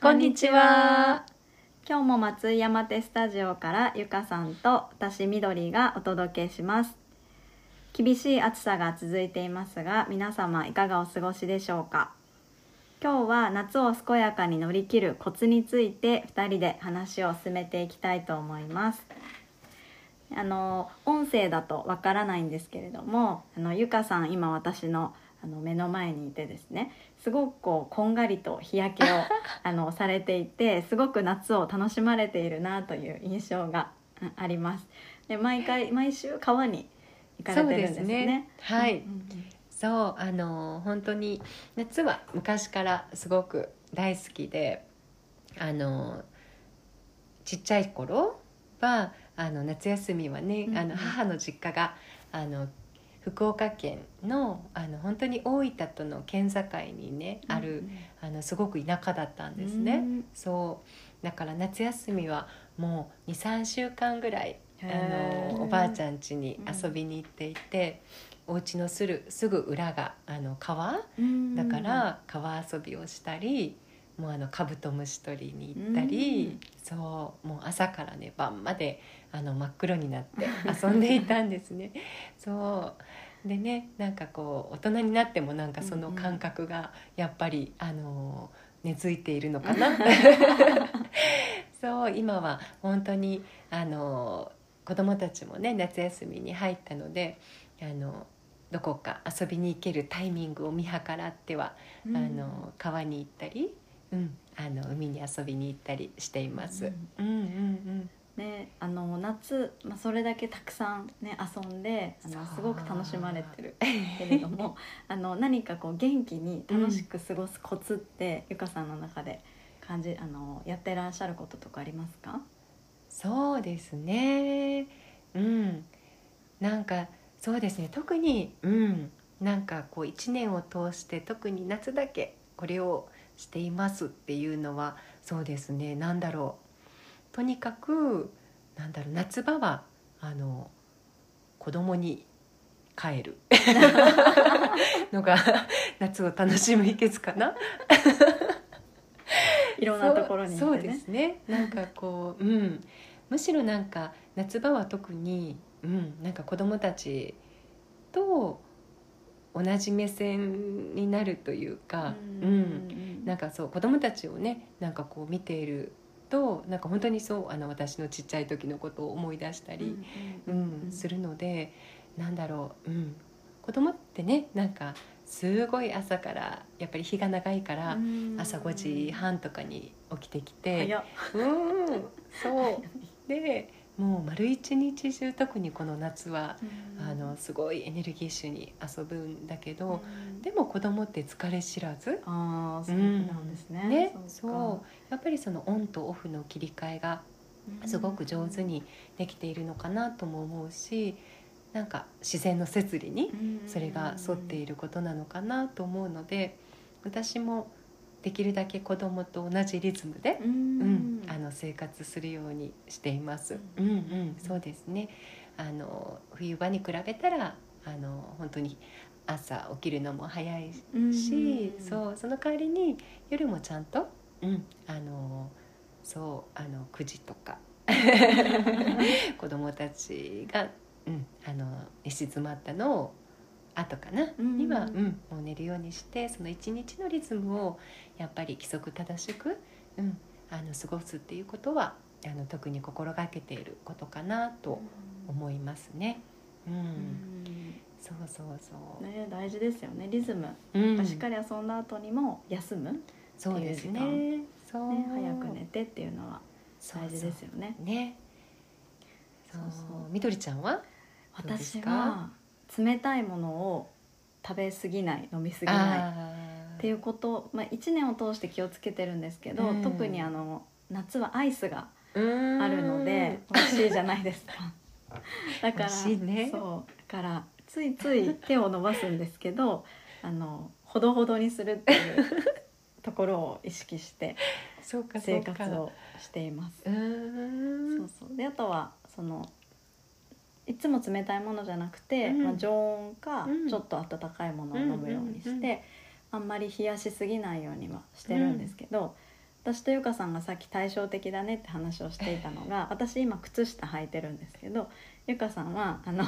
こんにちは。今日も松井山手スタジオからゆかさんと私みどりがお届けします。厳しい暑さが続いていますが、皆様いかがお過ごしでしょうか？今日は夏を健やかに乗り切るコツについて2人で話を進めていきたいと思います。あの音声だとわからないんですけれども、あのゆかさん今私のあの目の前にいてですねすごくこうこんがりと日焼けを あのされていてすごく夏を楽しまれているなという印象がうんあります。で毎回毎週川に行かれてるんですね。すね。はい。うんうん。そうあの本当に夏は昔からすごく大好きであのちっちゃい頃はあの夏休みはね、うんうん。あの母の実家があの福岡県のあの本当に大分との県境にね、あるあのすごく田舎だったんですね。うん。そう。だから夏休みはもう23週間ぐらいあのおばあちゃん家に遊びに行っていて、お家のするすぐ裏があの川？うん。だから川遊びをしたり、もうあのカブトムシ取りに行ったり、そうもう朝からね晩まであの真っ黒になって遊んでいたんですね。そうでねなんかこう大人になってもなんかその感覚がやっぱり、あの根付いているのかな。そう今は本当にあの子供たちもね夏休みに入ったのであのどこか遊びに行けるタイミングを見計らっては、うんあの川に行ったり、うん、あの海に遊びに行ったりしています。ううんん、うん、うん。ね、あの夏、まあ、それだけたくさん、ね、遊んであのすごく楽しまれてる。けれども あの何かこう元気に楽しく過ごすコツって、ゆかさんの中で感じあのやってらっしゃることとかありますか？そうですね。うん、なんかそうですね。特にうん、なんかこう一年を通して特に夏だけこれをしていますっていうのはそうですね。なんだろう。とにかくなんだろう。夏場はあの子供に帰る。のが夏を楽しむ秘訣かな。いろんなところにそうそうですね。なんかこう、うん、むしろなんか夏場は特に、うん、なんか子供たちと同じ目線になるというか、うんなんかそう子供たちをねなんかこう見ているとなんか本当にそうあの私のちっちゃい時のことを思い出したり、うんするのでなんだろう、うん、子供ってねなんかすごい朝からやっぱり日が長いから、朝5時半とかに起きてきてうんそう。でもう丸一日中特にこの夏は、あのすごいエネルギッシュに遊ぶんだけど、でも子供って疲れ知らず、ああそうなんですね,、ねっか。そう。やっぱりそのオンとオフの切り替えがすごく上手にできているのかなとも思うしなんか自然の摂理にそれが沿っていることなのかなと思うので私もできるだけ子供と同じリズムで、うんうん、あの生活するようにしています。ううんんうん、そうですね。あの冬場に比べたらあの本当に朝起きるのも早いし、うんそうその代わりに夜もちゃんと、うん、あのそうあの9時とか 子供たちが、うん、あの寝静まったのを後かな、うんには、うん、もう寝るようにしてその一日のリズムをやっぱり規則正しく、うん、あの過ごすっていうことはあの特に心がけていることかなと思いますね。うん。うん。そうそうそう。ね、大事ですよねリズム、うん。しっかり遊んだ後にも休む、ね、そうですね。そう、早く寝てっていうのはそう大事ですよね。ね。そう。そうそう。みどりちゃんは？私か？は冷たいものを食べ過ぎない飲み過ぎないあっていうこと、まあ、1年を通して気をつけてるんですけど、うん。特にあの夏はアイスがあるので美味しいじゃないですか。だからね。そうだからついつい手を伸ばすんですけど あのほどほどにするっていうところを意識して生。活をしています。そうそう。であとはそのいつも冷たいものじゃなくて、うん。まあ、常温かうん。ちょっと温かいものを飲むようにして、うんうんうんあんまり冷やしすぎないようにはしてるんですけど、私とゆかさんがさっき対照的だねって話をしていたのが 私今靴下履いてるんですけどゆかさんはあの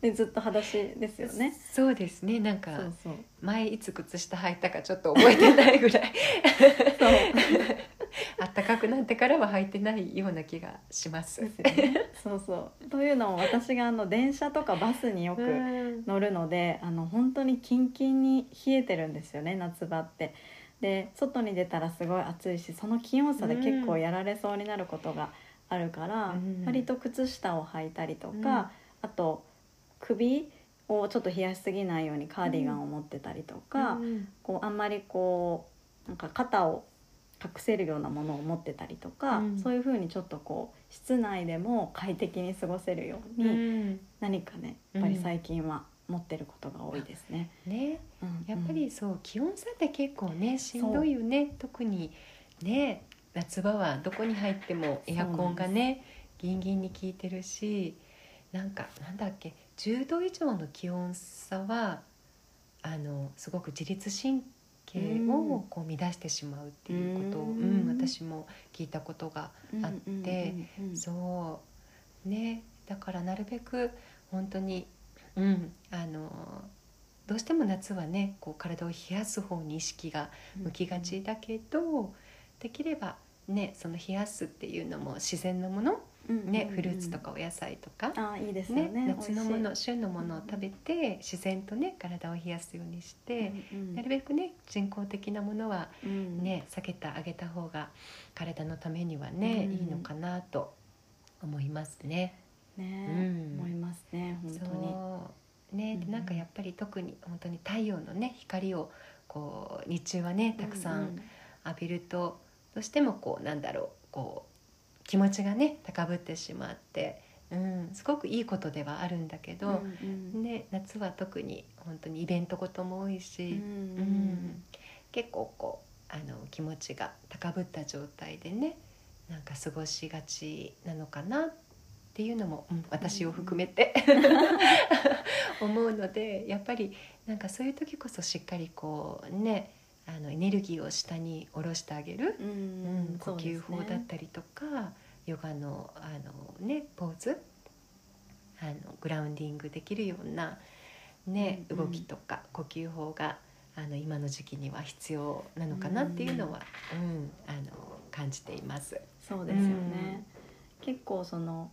で ずっと裸足ですよね。そうですね。なんかそうそう。前いつ靴下履いたかちょっと覚えてないぐらい。そう あったかくなってからは履いてないような気がします。そうそう。というのも私があの電車とかバスによくうん。乗るのであの本当にキンキンに冷えてるんですよね夏場って。で外に出たらすごい暑いしその気温差で結構やられそうになることがあるから、うん。割と靴下を履いたりとか、うん。あと首をちょっと冷やしすぎないようにカーディガンを持ってたりとか、うん。こうあんまりこうなんか肩を隠せるようなものを持ってたりとか、うん。そういう風にちょっとこう室内でも快適に過ごせるよううに、ん。何かねやっぱり最近は持ってることが多いですね。ね。うんやっぱりそう気温差って結構ねしんどいよね。特にね夏場はどこに入ってもエアコンがねギンギンに効いてるしなんかなんだっけ10度以上の気温差はあのすごく自律神経をこう乱してしまうっていうことを、ううんん私も聞いたことがあってそう。ね。だからなるべく本当にうんあのどうしても夏はねこう体を冷やす方に意識が向きがちだけど、できればねその冷やすっていうのも自然のもの、ねフルーツとかお野菜とか、あーいいですよね。ね夏のもの旬のものを食べて自然とね体を冷やすようにしいて、うんうん。なるべくね人工的なものはうん。ね、避けてあげた方が体のためにはね、うん。いいのかなと思いますね。ね、うん。思いますね本当に。ね、でうん。なんかやっぱり特に本当に太陽のね光をこう日中はねたくさん。浴びると、どうしてもこうなんだろうこう気持ちがね高ぶってしまって、うん、すごくいいことではあるんだけうんど、うんね、夏は特に本当にイベントごとも多いし。うんうん結構こうあの気持ちが高ぶった状態でねなんか過ごしがちなのかなっていうのも、うん私を含めて、思うのでやっぱりなんかそういう時こそしっかりこうねあのエネルギーを下に下ろしてあげる、ううんん呼吸法だったりとか、ヨガのあの、ね、ポーズ。あのグラウンディングできるような、ねうんうん。動きとか呼吸法があの今の時期には必要なのかなっていうのは、うんあの感じています。そうですよね、結構その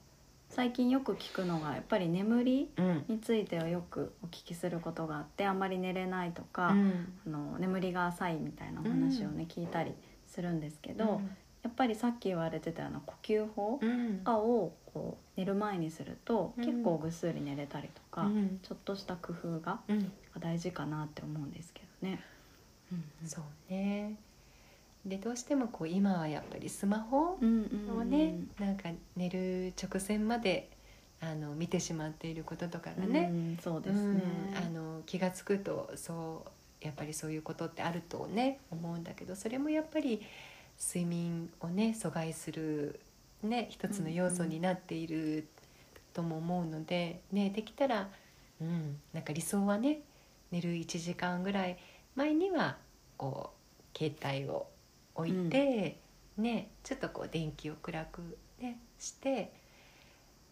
最近よく聞くのがやっぱり眠りうん。についてはよくお聞きすることがあってあんまり寝れないとか、うん。あの眠りが浅いみたいなお話をね、聞いたりするんですけど、やっぱりさっき言われてたような呼吸法うん。とかをこう寝る前にすると、うん。結構ぐっすり寝れたりとか、うん。ちょっとした工夫がうん。大事かなって思うんですけどね。うん。そうねでどうしてもこう今はやっぱりスマホうんうんうんをね、なんか寝る直前まであの見てしまっていることとかがね、うんそうですね。うんあの気が付くとそうやっぱりそういうことってあるとね思うんだけどそれもやっぱり睡眠をね阻害する、ね、一つの要素になっているとも思うので、ね、できたら、うん、なんか理想はね寝る1時間ぐらい前にはこう携帯を置いて、ね、ちょっとこう電気を暗く、ね、して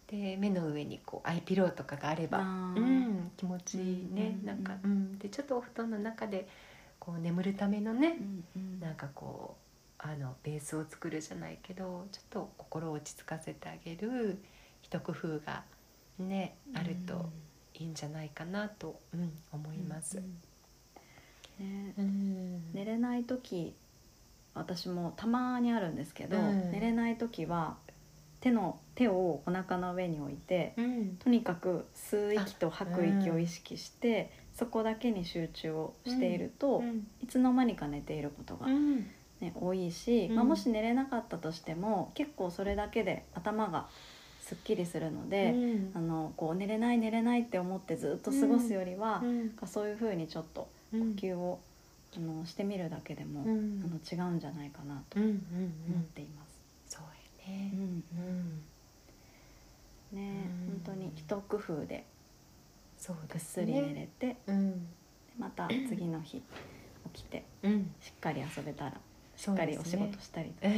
で目の上にこうアイピローとかがあれば。うん、気持ちいいね、うんなんか、うん、でちょっとお布団の中でこう眠るためのねう、んうん。なんかこうあのベースを作るじゃないけどちょっと心を落ち着かせてあげる一工夫がねあるといいんじゃないかなと、うん、思います。うん。ね。うん。寝れない時私もたまにあるんですけど、うん。寝れない時は手の手をお腹の上に置いてうん。とにかく吸う息と吐く息を意識して、そこだけに集中をしていると、うん。いつの間にか寝ていることが、うん。ね多いし、うん。まあ、もし寝れなかったとしても結構それだけで頭がすっきりするので、うん。あのこう寝れない寝れないって思ってずっと過ごすよりは、そういう風にちょっとうん呼吸を、あのしてみるだけでも、うん。あの違うんじゃないかなとうんうんう思っんています。そうやね。う。ん。うん。ねうん。本当に一工夫でぐっですね。すり寝れて、うん。でまた次の日起きてうん。しっかり遊べたらしっかりお仕事したりとか。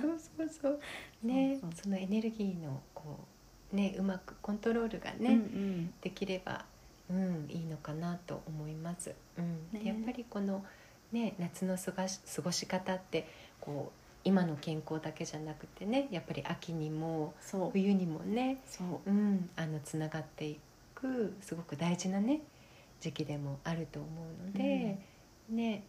そうそうそう。ねそうそう。そのエネルギーのこうねうまくコントロールがね、うんうん。できれば、うん、いいのかなと思います。うんね。でやっぱりこの、ね、夏の過ごし過ごし方ってこう今の健康だけじゃなくてねやっぱり秋にもそう。冬にもね、そう。うん、あのつながっていくすごく大事なね時期でもあると思うので、ね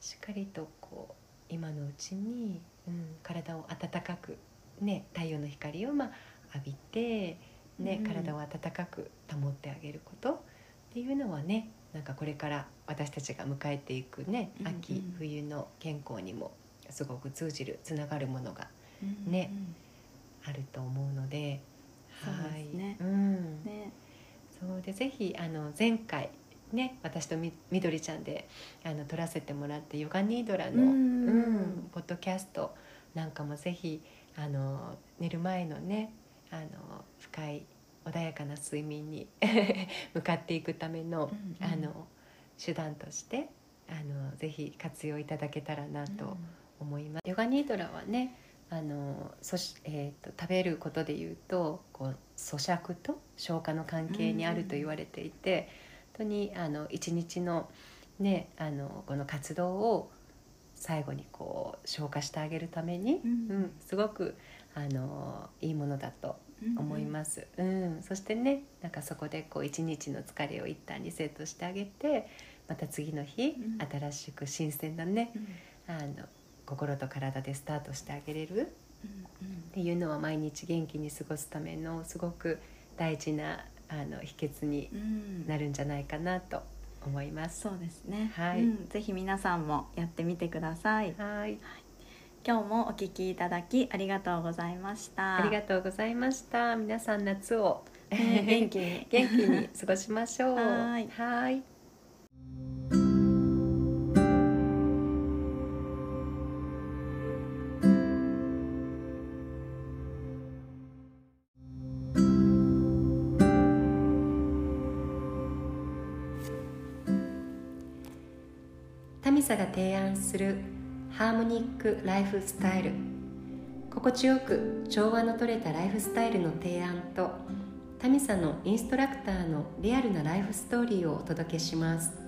しっかりとこう今のうちに、うん、体を温かく、ね、太陽の光をまあ浴びて、ねうん。体を温かく保ってあげることっていうのはねなんかこれから私たちが迎えていくねうんうん。秋、冬の健康にもすごく通じるつながるものがうんねあると思うので。はい。うん。うんね。そうでぜひあの前回ね私とみみどりちゃんであの撮らせてもらってヨガニードラの、うん。うんポッドキャストなんかもぜひあの寝る前のねあの深い穏やかな睡眠に 向かっていくための,、うんうん。あの手段としてあのぜひ活用いただけたらなと思います。ヨガニードラはねあのそし、えー、と食べることでいうとこう咀嚼と消化の関係にあると言われていて、本当にあの一日の,、ね、あのこの活動を最後にこう消化してあげるために、うん。うんすごくあのいいものだと思いすます、うん。そしてねなんかそこでこう一日の疲れを一旦リセットしてあげてまた次の日、うん。新しく新鮮なねあの心と体でスタートしてあげれるっていうのは毎日元気に過ごすためのすごく大事なあの秘訣になるんじゃないかなと思います。そうですね。はい。うん。ぜひ皆さんもやってみてください。はい、今日もお聞きいただきありがとうございましたありがとうございました。皆さん夏を、ね 元気に元気に過ごしましょう。はいはいタミサが提案するハーモニックライフスタイル。心地よく調和のとれたライフスタイルの提案とタミサのインストラクターのリアルなライフストーリーをお届けします。